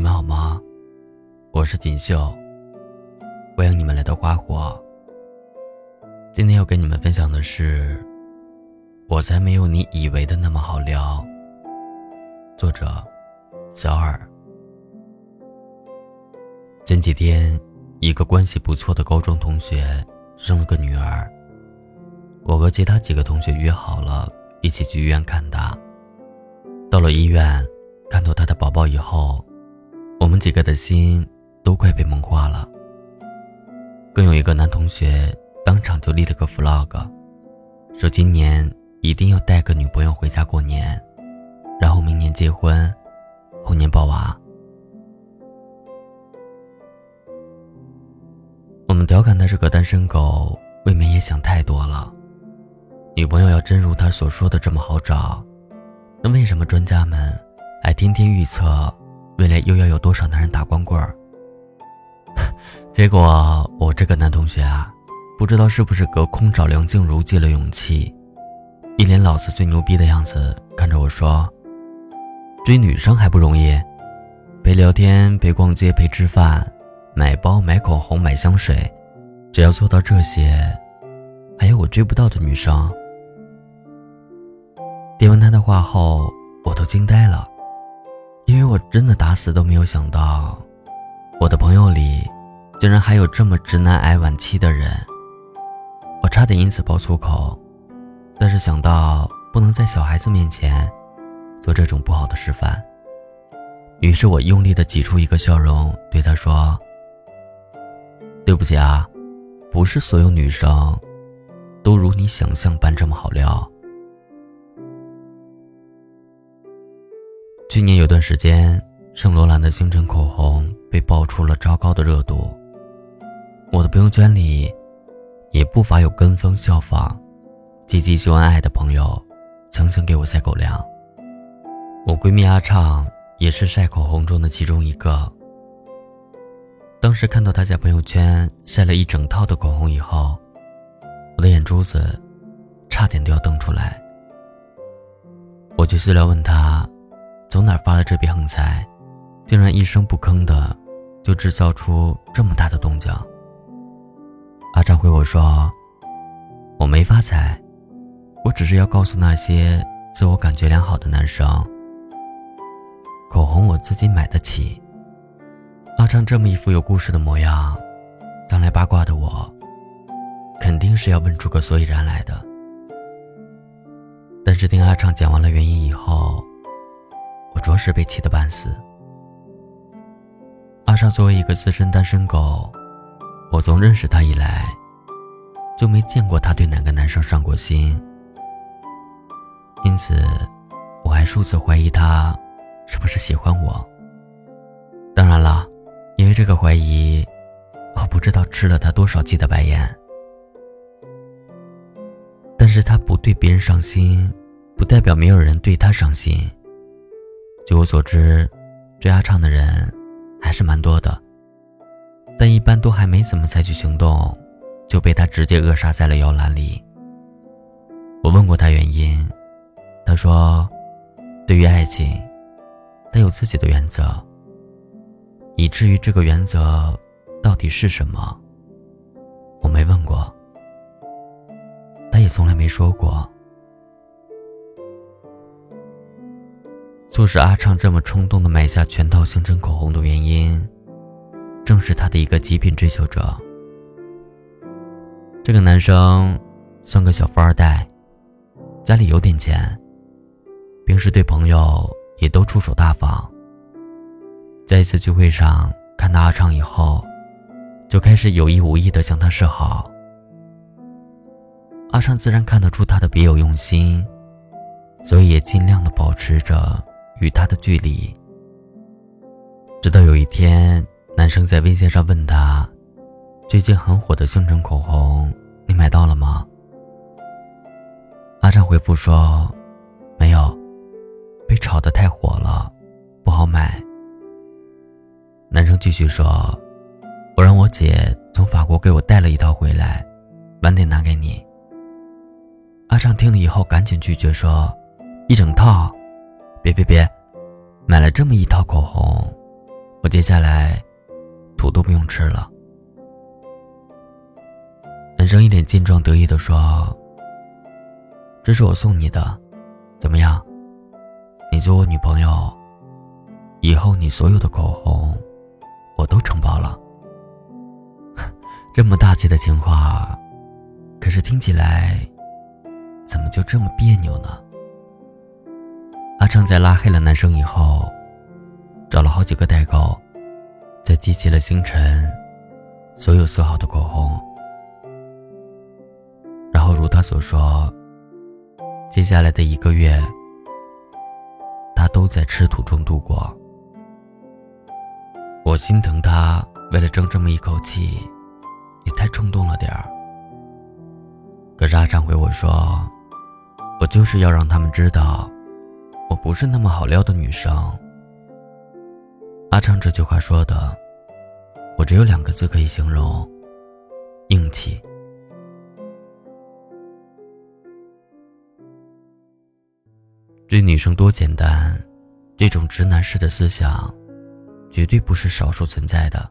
你们好吗？我是锦绣，欢迎你们来到花火。今天要跟你们分享的是，我才没有你以为的那么好聊。作者：小耳。前几天，一个关系不错的高中同学生了个女儿，我和其他几个同学约好了一起去医院看她。到了医院，看到她的宝宝以后。我们几个的心都快被萌化了。更有一个男同学当场就立了个 flag，说今年一定要带个女朋友回家过年，然后明年结婚，后年抱娃。我们调侃他是个单身狗，未免也想太多了。女朋友要真如他所说的这么好找，那为什么专家们还天天预测？未来又要有多少男人打光棍儿？结果我这个男同学啊，不知道是不是隔空找梁静茹借了勇气，一脸老子最牛逼的样子，看着我说：“追女生还不容易，陪聊天、陪逛街、陪吃饭、买包、买口红、买香水，只要做到这些，还有我追不到的女生。”听完他的话后，我都惊呆了。因为我真的打死都没有想到，我的朋友里竟然还有这么直男癌晚期的人。我差点因此爆粗口，但是想到不能在小孩子面前做这种不好的示范，于是我用力的挤出一个笑容，对他说：“对不起啊，不是所有女生都如你想象般这么好撩。”去年有段时间，圣罗兰的星辰口红被爆出了糟糕的热度。我的朋友圈里，也不乏有跟风效仿、积极秀恩爱的朋友，强行给我塞狗粮。我闺蜜阿畅也是晒口红中的其中一个。当时看到她在朋友圈晒了一整套的口红以后，我的眼珠子差点都要瞪出来。我去私聊问她。从哪发的这笔横财，竟然一声不吭的就制造出这么大的动静？阿张回我说：“我没发财，我只是要告诉那些自我感觉良好的男生，口红我自己买得起。”阿张这么一副有故事的模样，将来八卦的我，肯定是要问出个所以然来的。但是听阿畅讲完了原因以后，我着实被气得半死。阿尚作为一个资深单身狗，我从认识他以来，就没见过他对哪个男生上过心。因此，我还数次怀疑他是不是喜欢我。当然了，因为这个怀疑，我不知道吃了他多少记的白眼。但是他不对别人上心，不代表没有人对他上心。据我所知，追阿畅的人还是蛮多的，但一般都还没怎么采取行动，就被他直接扼杀在了摇篮里。我问过他原因，他说，对于爱情，他有自己的原则。以至于这个原则到底是什么，我没问过，他也从来没说过。促使阿畅这么冲动的买下全套星辰口红的原因，正是他的一个极品追求者。这个男生算个小富二代，家里有点钱，平时对朋友也都出手大方。在一次聚会上看到阿畅以后，就开始有意无意的向他示好。阿畅自然看得出他的别有用心，所以也尽量的保持着。与他的距离，直到有一天，男生在微信上问他：“最近很火的星辰口红，你买到了吗？”阿畅回复说：“没有，被炒得太火了，不好买。”男生继续说：“我让我姐从法国给我带了一套回来，晚点拿给你。”阿畅听了以后，赶紧拒绝说：“一整套。”别别别，买了这么一套口红，我接下来土都不用吃了。男生一脸健壮得意地说：“这是我送你的，怎么样？你做我女朋友，以后你所有的口红，我都承包了。”这么大气的情话，可是听起来，怎么就这么别扭呢？阿昌在拉黑了男生以后，找了好几个代购，再集齐了星辰所有色号的口红。然后如他所说，接下来的一个月，他都在吃土中度过。我心疼他，为了争这么一口气，也太冲动了点儿。可是阿畅回我说：“我就是要让他们知道，我不是那么好撩的女生。”阿畅这句话说的，我只有两个字可以形容：硬气。追女生多简单，这种直男式的思想，绝对不是少数存在的。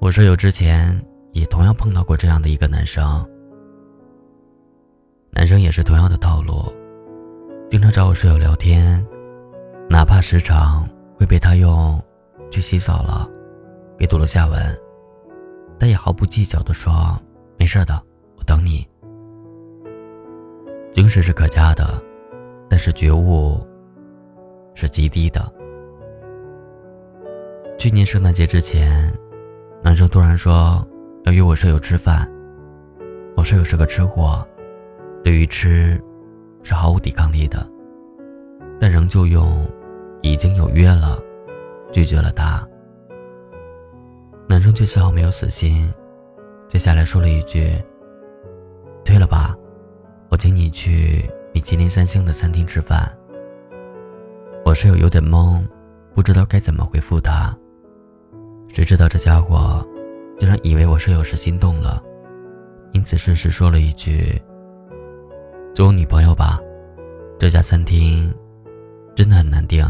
我舍友之前也同样碰到过这样的一个男生，男生也是同样的套路，经常找我舍友聊天，哪怕时常会被他用“去洗澡了”给堵了下文，但也毫不计较的说：“没事的，我等你。”精神是可嘉的。但是觉悟是极低的。去年圣诞节之前，男生突然说要约我舍友吃饭。我舍友是个吃货，对于吃是毫无抵抗力的，但仍旧用“已经有约了”拒绝了他。男生却丝毫没有死心，接下来说了一句：“退了吧，我请你去。”米其林三星的餐厅吃饭，我室友有点懵，不知道该怎么回复他。谁知道这家伙竟然以为我舍友是心动了，因此顺势说了一句：“做我女朋友吧，这家餐厅真的很难订。”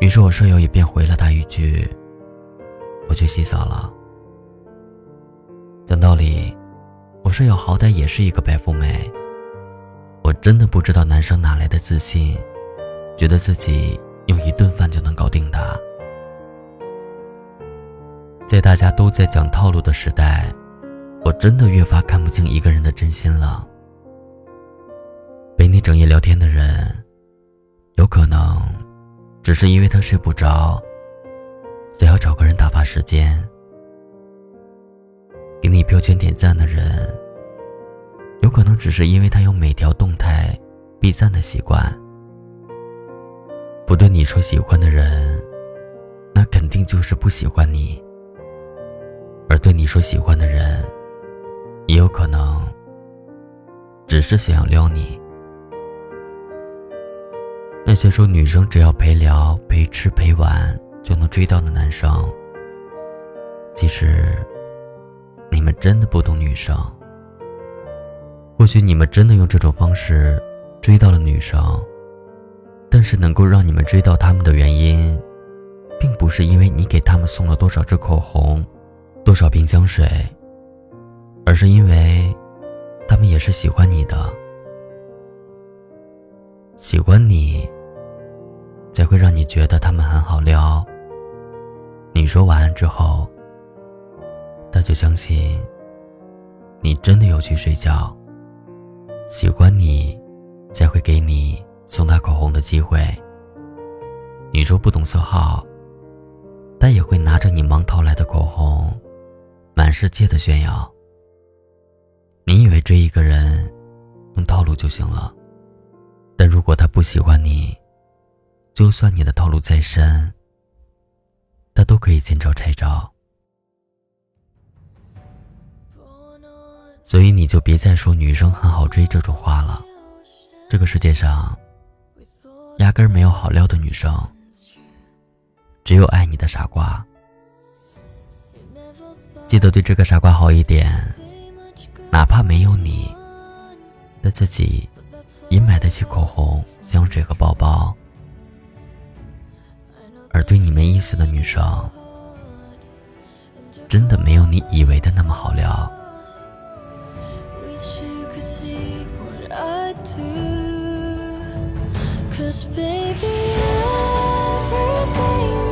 于是我舍友也便回了他一句：“我去洗澡了。”讲道理，我舍友好歹也是一个白富美。我真的不知道男生哪来的自信，觉得自己用一顿饭就能搞定他。在大家都在讲套路的时代，我真的越发看不清一个人的真心了。陪你整夜聊天的人，有可能只是因为他睡不着，想要找个人打发时间。给你标签点赞的人。有可能只是因为他有每条动态必赞的习惯。不对你说喜欢的人，那肯定就是不喜欢你；而对你说喜欢的人，也有可能只是想要撩你。那些说女生只要陪聊、陪吃、陪玩就能追到的男生，其实你们真的不懂女生。或许你们真的用这种方式追到了女生，但是能够让你们追到他们的原因，并不是因为你给他们送了多少支口红、多少瓶香水，而是因为他们也是喜欢你的，喜欢你，才会让你觉得他们很好撩。你说晚安之后，他就相信你真的有去睡觉。喜欢你，才会给你送他口红的机会。你说不懂色号，但也会拿着你盲淘来的口红，满世界的炫耀。你以为追一个人用套路就行了，但如果他不喜欢你，就算你的套路再深，他都可以见招拆招。所以你就别再说女生很好追这种话了。这个世界上，压根没有好撩的女生，只有爱你的傻瓜。记得对这个傻瓜好一点，哪怕没有你，但自己也买得起口红、香水和包包。而对你没意思的女生，真的没有你以为的那么好聊。You